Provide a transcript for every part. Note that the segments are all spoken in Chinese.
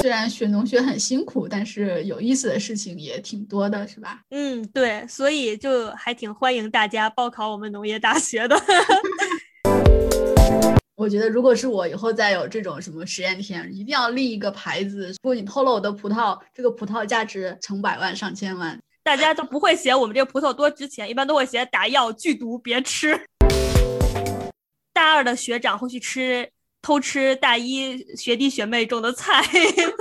虽然学农学很辛苦，但是有意思的事情也挺多的，是吧？嗯，对，所以就还挺欢迎大家报考我们农业大学的。我觉得，如果是我以后再有这种什么实验田，一定要立一个牌子，如果你偷了我的葡萄，这个葡萄价值成百万上千万，大家都不会写我们这个葡萄多值钱，一般都会写打药剧毒，别吃。大二的学长会去吃偷吃大一学弟学妹种的菜，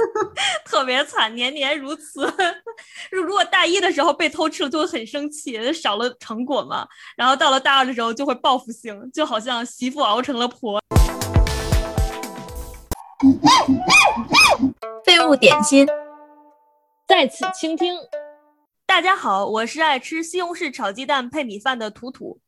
特别惨，年年如此。如如果大一的时候被偷吃了，就会很生气，少了成果嘛。然后到了大二的时候就会报复性，就好像媳妇熬成了婆。废物点心，在此倾听。大家好，我是爱吃西红柿炒鸡蛋配米饭的图图。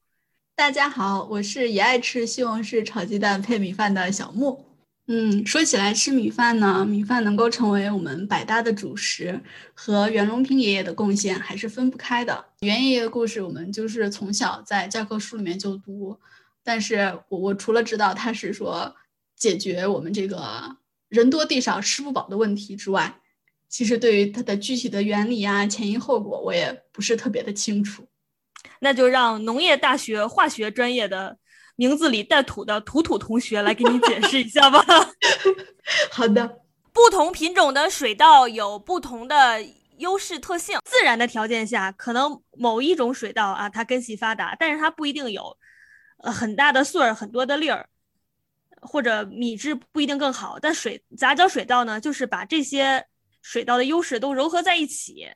大家好，我是也爱吃西红柿炒鸡蛋配米饭的小木。嗯，说起来吃米饭呢，米饭能够成为我们百搭的主食，和袁隆平爷爷的贡献还是分不开的。袁爷爷的故事，我们就是从小在教科书里面就读，但是我我除了知道他是说。解决我们这个人多地少吃不饱的问题之外，其实对于它的具体的原理啊、前因后果，我也不是特别的清楚。那就让农业大学化学专业的名字里带“土”的土土同学来给你解释一下吧。好的，不同品种的水稻有不同的优势特性。自然的条件下，可能某一种水稻啊，它根系发达，但是它不一定有呃很大的穗儿、很多的粒儿。或者米质不一定更好，但水杂交水稻呢，就是把这些水稻的优势都糅合在一起。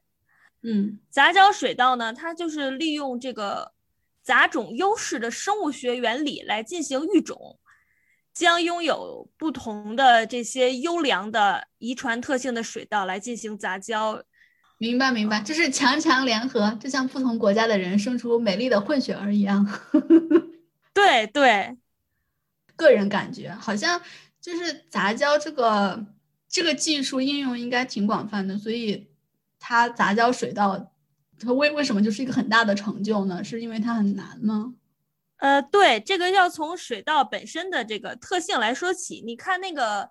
嗯，杂交水稻呢，它就是利用这个杂种优势的生物学原理来进行育种，将拥有不同的这些优良的遗传特性的水稻来进行杂交。明白，明白，就是强强联合，就像不同国家的人生出美丽的混血儿一样。对对。个人感觉好像就是杂交这个这个技术应用应该挺广泛的，所以它杂交水稻，它为为什么就是一个很大的成就呢？是因为它很难吗？呃，对，这个要从水稻本身的这个特性来说起。你看那个，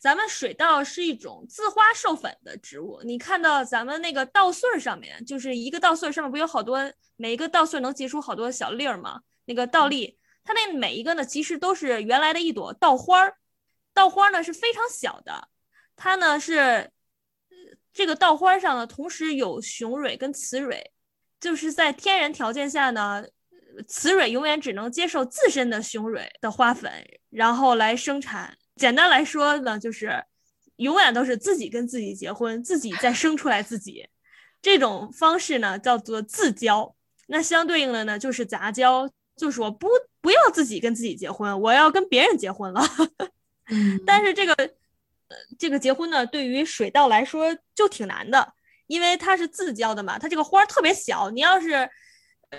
咱们水稻是一种自花授粉的植物，你看到咱们那个稻穗上面，就是一个稻穗上面不有好多，每一个稻穗能结出好多小粒儿吗？那个稻粒。它那每一个呢，其实都是原来的一朵稻花儿，稻花呢是非常小的，它呢是这个稻花上呢同时有雄蕊跟雌蕊，就是在天然条件下呢，雌蕊永远只能接受自身的雄蕊的花粉，然后来生产。简单来说呢，就是永远都是自己跟自己结婚，自己再生出来自己，这种方式呢叫做自交。那相对应的呢就是杂交。就是我不不要自己跟自己结婚，我要跟别人结婚了。但是这个呃这个结婚呢，对于水稻来说就挺难的，因为它是自交的嘛，它这个花特别小，你要是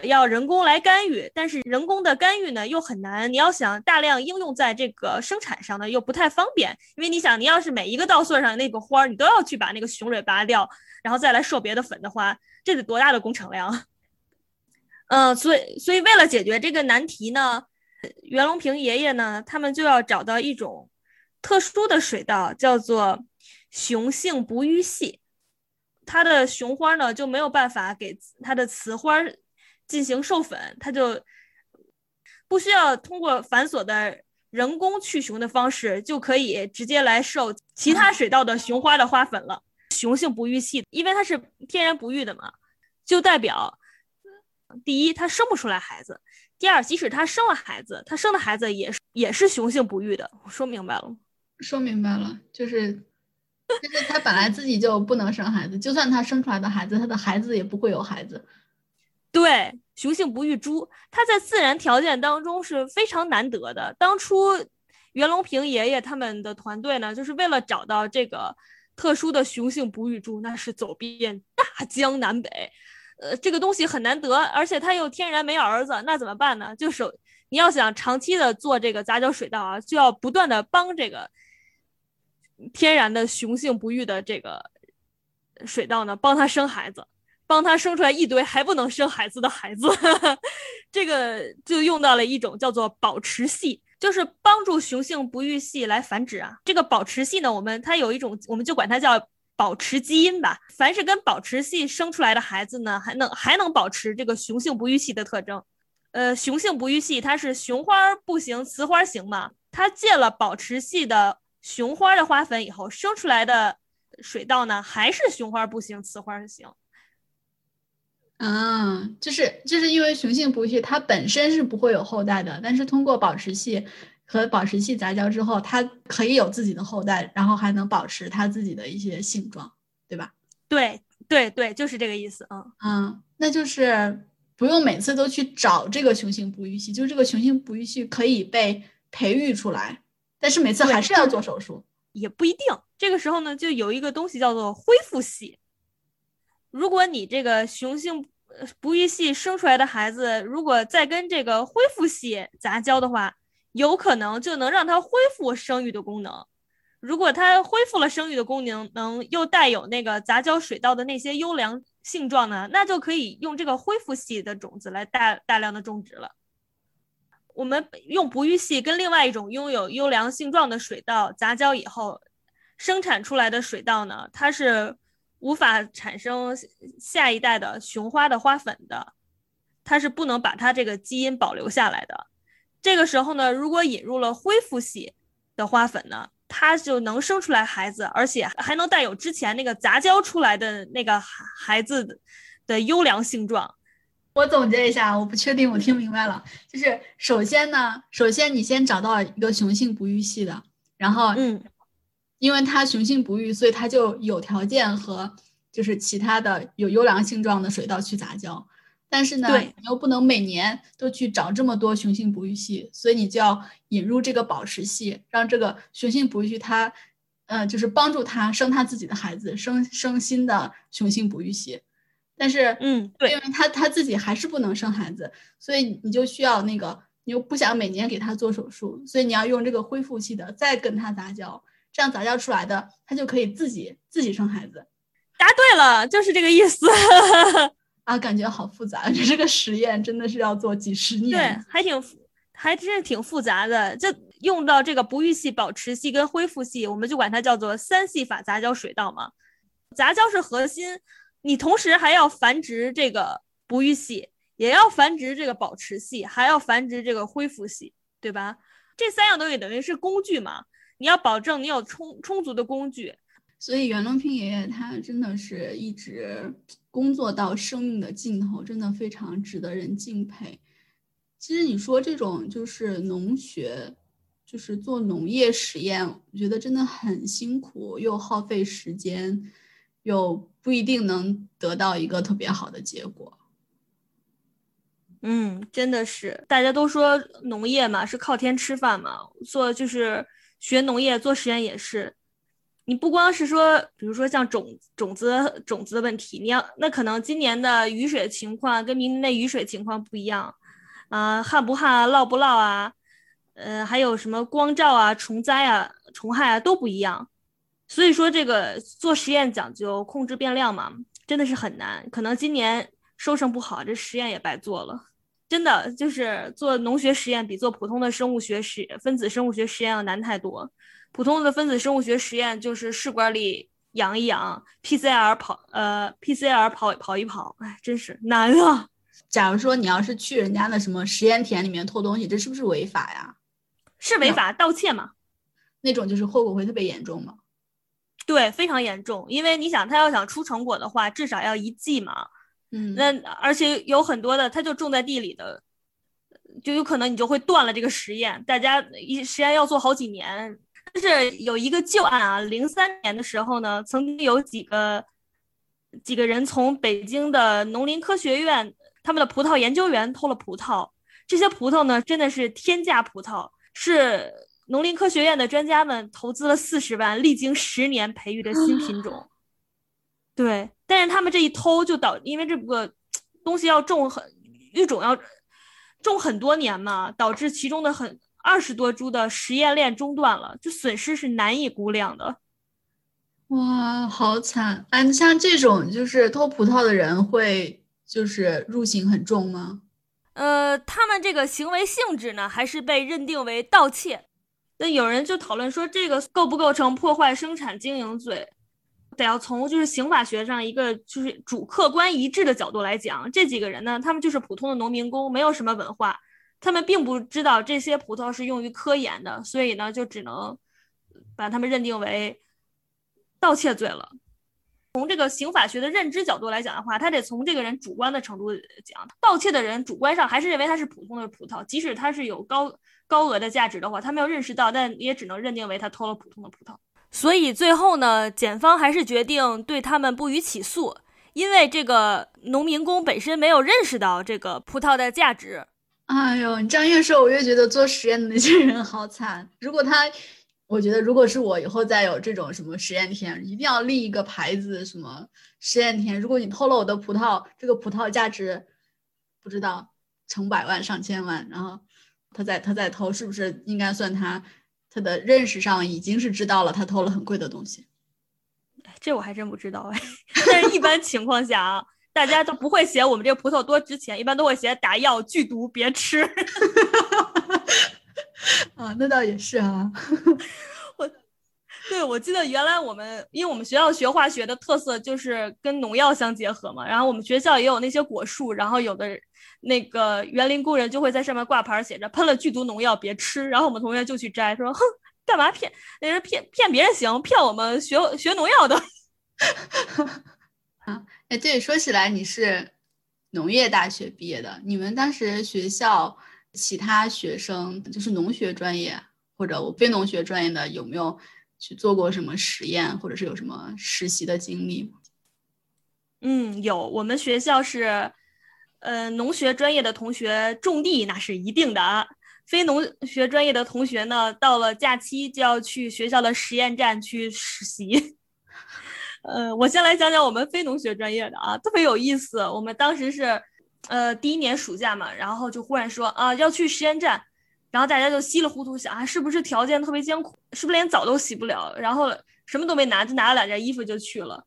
要人工来干预，但是人工的干预呢又很难，你要想大量应用在这个生产上呢又不太方便，因为你想你要是每一个稻穗上那个花你都要去把那个雄蕊拔掉，然后再来授别的粉的话，这得多大的工程量？嗯，所以所以为了解决这个难题呢，袁隆平爷爷呢，他们就要找到一种特殊的水稻，叫做雄性不育系。它的雄花呢就没有办法给它的雌花进行授粉，它就不需要通过繁琐的人工去雄的方式，就可以直接来授其他水稻的雄花的花粉了。雄性不育系，因为它是天然不育的嘛，就代表。第一，它生不出来孩子；第二，即使他生了孩子，他生的孩子也是也是雄性不育的。我说明白了吗？说明白了，就是就是他本来自己就不能生孩子，就算他生出来的孩子，他的孩子也不会有孩子。对，雄性不育猪，它在自然条件当中是非常难得的。当初袁隆平爷爷他们的团队呢，就是为了找到这个特殊的雄性不育猪，那是走遍大江南北。呃，这个东西很难得，而且它又天然没儿子，那怎么办呢？就是你要想长期的做这个杂交水稻啊，就要不断的帮这个天然的雄性不育的这个水稻呢，帮它生孩子，帮它生出来一堆还不能生孩子的孩子。这个就用到了一种叫做保持系，就是帮助雄性不育系来繁殖啊。这个保持系呢，我们它有一种，我们就管它叫保持基因吧。凡是跟保持系生出来的孩子呢，还能还能保持这个雄性不育系的特征。呃，雄性不育系它是雄花不行，雌花行嘛。它借了保持系的雄花的花粉以后，生出来的水稻呢，还是雄花不行，雌花行。啊，就是就是因为雄性不育系它本身是不会有后代的，但是通过保持系和保持系杂交之后，它可以有自己的后代，然后还能保持它自己的一些性状，对吧？对对对，就是这个意思。嗯嗯，那就是不用每次都去找这个雄性不育系，就是这个雄性不育系可以被培育出来，但是每次还是要做手术，也不一定。这个时候呢，就有一个东西叫做恢复系。如果你这个雄性不育系生出来的孩子，如果再跟这个恢复系杂交的话，有可能就能让它恢复生育的功能。如果它恢复了生育的功能，能又带有那个杂交水稻的那些优良性状呢，那就可以用这个恢复系的种子来大大量的种植了。我们用不育系跟另外一种拥有优良性状的水稻杂交以后，生产出来的水稻呢，它是。无法产生下一代的雄花的花粉的，它是不能把它这个基因保留下来的。这个时候呢，如果引入了恢复系的花粉呢，它就能生出来孩子，而且还能带有之前那个杂交出来的那个孩子的优良性状。我总结一下，我不确定我听明白了，就是首先呢，首先你先找到一个雄性不育系的，然后嗯。因为它雄性不育，所以它就有条件和就是其他的有优良性状的水稻去杂交。但是呢，你又不能每年都去找这么多雄性不育系，所以你就要引入这个保持系，让这个雄性不育系它，呃，就是帮助它生它自己的孩子，生生新的雄性不育系。但是，嗯，对，因为他他自己还是不能生孩子，所以你就需要那个，你又不想每年给他做手术，所以你要用这个恢复系的再跟他杂交。这样杂交出来的，他就可以自己自己生孩子。答对了，就是这个意思 啊！感觉好复杂，这个实验真的是要做几十年。对，还挺还真是挺复杂的。就用到这个不育系、保持系跟恢复系，我们就管它叫做三系法杂交水稻嘛。杂交是核心，你同时还要繁殖这个哺育系，也要繁殖这个保持系，还要繁殖这个恢复系，对吧？这三样东西等于是工具嘛。你要保证你有充充足的工具，所以袁隆平爷爷他真的是一直工作到生命的尽头，真的非常值得人敬佩。其实你说这种就是农学，就是做农业实验，我觉得真的很辛苦，又耗费时间，又不一定能得到一个特别好的结果。嗯，真的是，大家都说农业嘛是靠天吃饭嘛，做就是。学农业做实验也是，你不光是说，比如说像种种子种子的问题，你要那可能今年的雨水情况跟明年的雨水情况不一样，啊，旱不旱啊，涝不涝啊，呃，还有什么光照啊、虫灾啊、虫害啊都不一样，所以说这个做实验讲究控制变量嘛，真的是很难，可能今年收成不好，这实验也白做了。真的就是做农学实验比做普通的生物学实分子生物学实验要难太多。普通的分子生物学实验就是试管里养一养，PCR 跑呃 PCR 跑跑一跑，哎，真是难啊！假如说你要是去人家的什么实验田里面偷东西，这是不是违法呀？是违法，盗窃嘛？那种就是后果会特别严重吗？对，非常严重，因为你想他要想出成果的话，至少要一季嘛。嗯，那而且有很多的，它就种在地里的，就有可能你就会断了这个实验。大家一实验要做好几年，但是有一个旧案啊，零三年的时候呢，曾经有几个几个人从北京的农林科学院他们的葡萄研究员偷了葡萄，这些葡萄呢真的是天价葡萄，是农林科学院的专家们投资了四十万，历经十年培育的新品种。对，但是他们这一偷就导，因为这个东西要种很育种要种很多年嘛，导致其中的很二十多株的实验链中断了，就损失是难以估量的。哇，好惨！哎，像这种就是偷葡萄的人会就是入刑很重吗？呃，他们这个行为性质呢，还是被认定为盗窃。那有人就讨论说，这个构不构成破坏生产经营罪？得要从就是刑法学上一个就是主客观一致的角度来讲，这几个人呢，他们就是普通的农民工，没有什么文化，他们并不知道这些葡萄是用于科研的，所以呢，就只能把他们认定为盗窃罪了。从这个刑法学的认知角度来讲的话，他得从这个人主观的程度讲，盗窃的人主观上还是认为它是普通的葡萄，即使它是有高高额的价值的话，他没有认识到，但也只能认定为他偷了普通的葡萄。所以最后呢，检方还是决定对他们不予起诉，因为这个农民工本身没有认识到这个葡萄的价值。哎呦，你这样越说，我越觉得做实验的那些人好惨。如果他。我觉得，如果是我以后再有这种什么实验田，一定要立一个牌子，什么实验田，如果你偷了我的葡萄，这个葡萄价值不知道成百万上千万，然后他在他在偷，是不是应该算他他的认识上已经是知道了他偷了很贵的东西？这我还真不知道哎。但是一般情况下啊，大家都不会写我们这个葡萄多值钱，一般都会写打药剧毒，别吃。啊，那倒也是啊。对，我记得原来我们，因为我们学校学化学的特色就是跟农药相结合嘛。然后我们学校也有那些果树，然后有的那个园林工人就会在上面挂牌写着“喷了剧毒农药别吃”。然后我们同学就去摘，说：“哼，干嘛骗？那是骗骗别人行，骗我们学学农药的。”啊，哎，对，说起来你是农业大学毕业的，你们当时学校。其他学生就是农学专业或者我非农学专业的，有没有去做过什么实验，或者是有什么实习的经历？嗯，有。我们学校是，呃，农学专业的同学种地那是一定的啊，非农学专业的同学呢，到了假期就要去学校的实验站去实习。呃，我先来讲讲我们非农学专业的啊，特别有意思。我们当时是。呃，第一年暑假嘛，然后就忽然说啊要去实验站，然后大家就稀里糊涂想啊，是不是条件特别艰苦，是不是连澡都洗不了，然后什么都没拿，就拿了两件衣服就去了。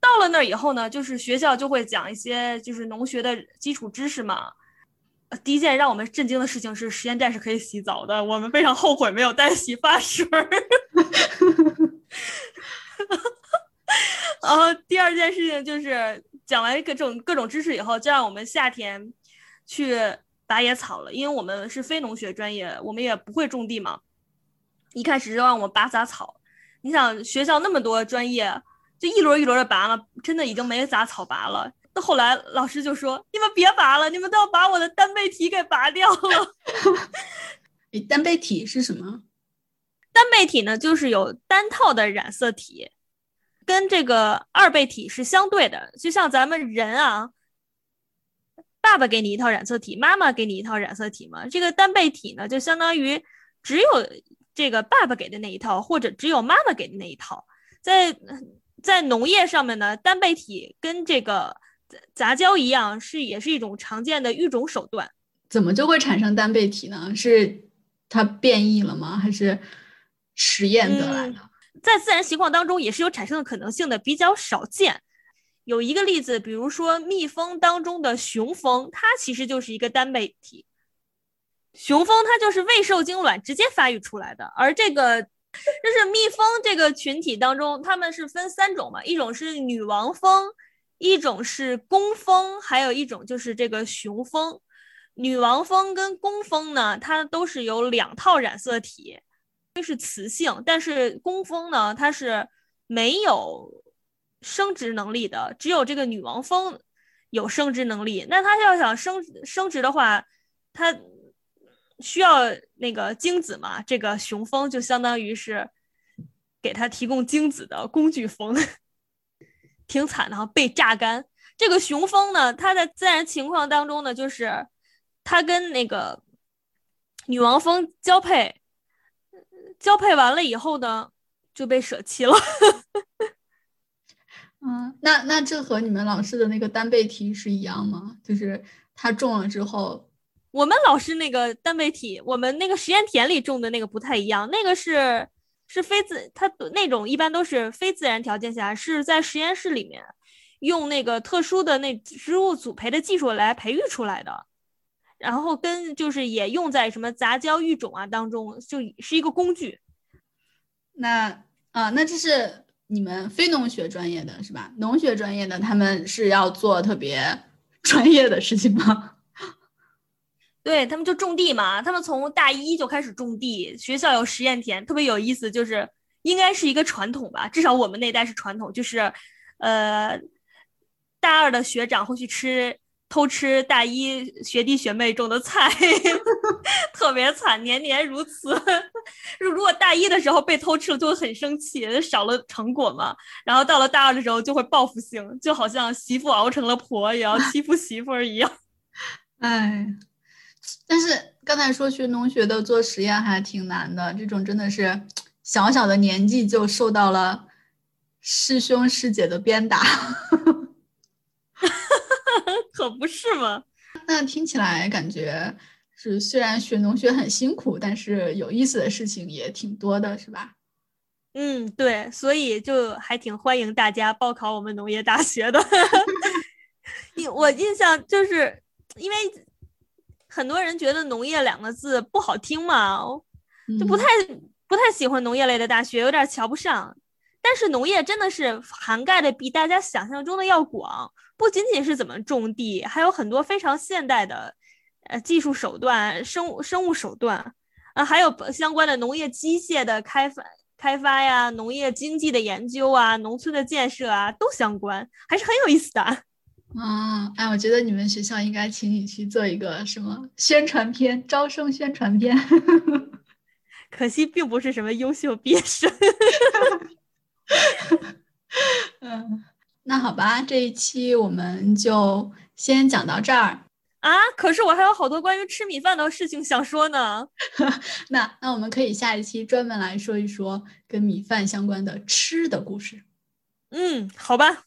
到了那儿以后呢，就是学校就会讲一些就是农学的基础知识嘛。第一件让我们震惊的事情是实验站是可以洗澡的，我们非常后悔没有带洗发水。然后第二件事情就是。讲完各种各种知识以后，就让我们夏天去拔野草了。因为我们是非农学专业，我们也不会种地嘛。一开始就让我们拔杂草。你想学校那么多专业，就一轮一轮的拔了，真的已经没杂草拔了。到后来老师就说：“你们别拔了，你们都要把我的单倍体给拔掉了。”单倍体是什么？单倍体呢，就是有单套的染色体。跟这个二倍体是相对的，就像咱们人啊，爸爸给你一套染色体，妈妈给你一套染色体吗。这个单倍体呢，就相当于只有这个爸爸给的那一套，或者只有妈妈给的那一套。在在农业上面呢，单倍体跟这个杂交一样，是也是一种常见的育种手段。怎么就会产生单倍体呢？是它变异了吗？还是实验得来的？在自然情况当中也是有产生的可能性的，比较少见。有一个例子，比如说蜜蜂当中的雄蜂，它其实就是一个单倍体。雄蜂它就是未受精卵直接发育出来的。而这个就是蜜蜂这个群体当中，它们是分三种嘛，一种是女王蜂，一种是工蜂，还有一种就是这个雄蜂。女王蜂跟工蜂呢，它都是有两套染色体。是雌性，但是工蜂呢，它是没有生殖能力的，只有这个女王蜂有生殖能力。那它要想生生殖的话，它需要那个精子嘛？这个雄蜂就相当于是给它提供精子的工具蜂，挺惨的哈，被榨干。这个雄蜂呢，它在自然情况当中呢，就是它跟那个女王蜂交配。交配完了以后呢，就被舍弃了。嗯，那那这和你们老师的那个单倍体是一样吗？就是他种了之后，我们老师那个单倍体，我们那个实验田里种的那个不太一样，那个是是非自，它那种一般都是非自然条件下，是在实验室里面用那个特殊的那植物组培的技术来培育出来的。然后跟就是也用在什么杂交育种啊当中，就是一个工具。那啊，那这是你们非农学专业的是吧？农学专业的他们是要做特别 专业的事情吗？对他们就种地嘛，他们从大一就开始种地，学校有实验田，特别有意思，就是应该是一个传统吧，至少我们那代是传统，就是呃，大二的学长会去吃。偷吃大一学弟学妹种的菜，特别惨，年年如此。如如果大一的时候被偷吃了，就会很生气，少了成果嘛。然后到了大二的时候就会报复性，就好像媳妇熬成了婆，也要欺负媳妇儿一样。哎，但是刚才说学农学的做实验还挺难的，这种真的是小小的年纪就受到了师兄师姐的鞭打。可不是吗？那听起来感觉是虽然学农学很辛苦，但是有意思的事情也挺多的，是吧？嗯，对，所以就还挺欢迎大家报考我们农业大学的。印我印象就是因为很多人觉得“农业”两个字不好听嘛，就不太不太喜欢农业类的大学，有点瞧不上。但是农业真的是涵盖的比大家想象中的要广。不仅仅是怎么种地，还有很多非常现代的，呃，技术手段、生物生物手段，啊，还有相关的农业机械的开发、开发呀，农业经济的研究啊，农村的建设啊，都相关，还是很有意思的。啊，哎，我觉得你们学校应该请你去做一个什么宣传片，招生宣传片。可惜并不是什么优秀毕业生。嗯。那好吧，这一期我们就先讲到这儿啊！可是我还有好多关于吃米饭的事情想说呢。那那我们可以下一期专门来说一说跟米饭相关的吃的故事。嗯，好吧。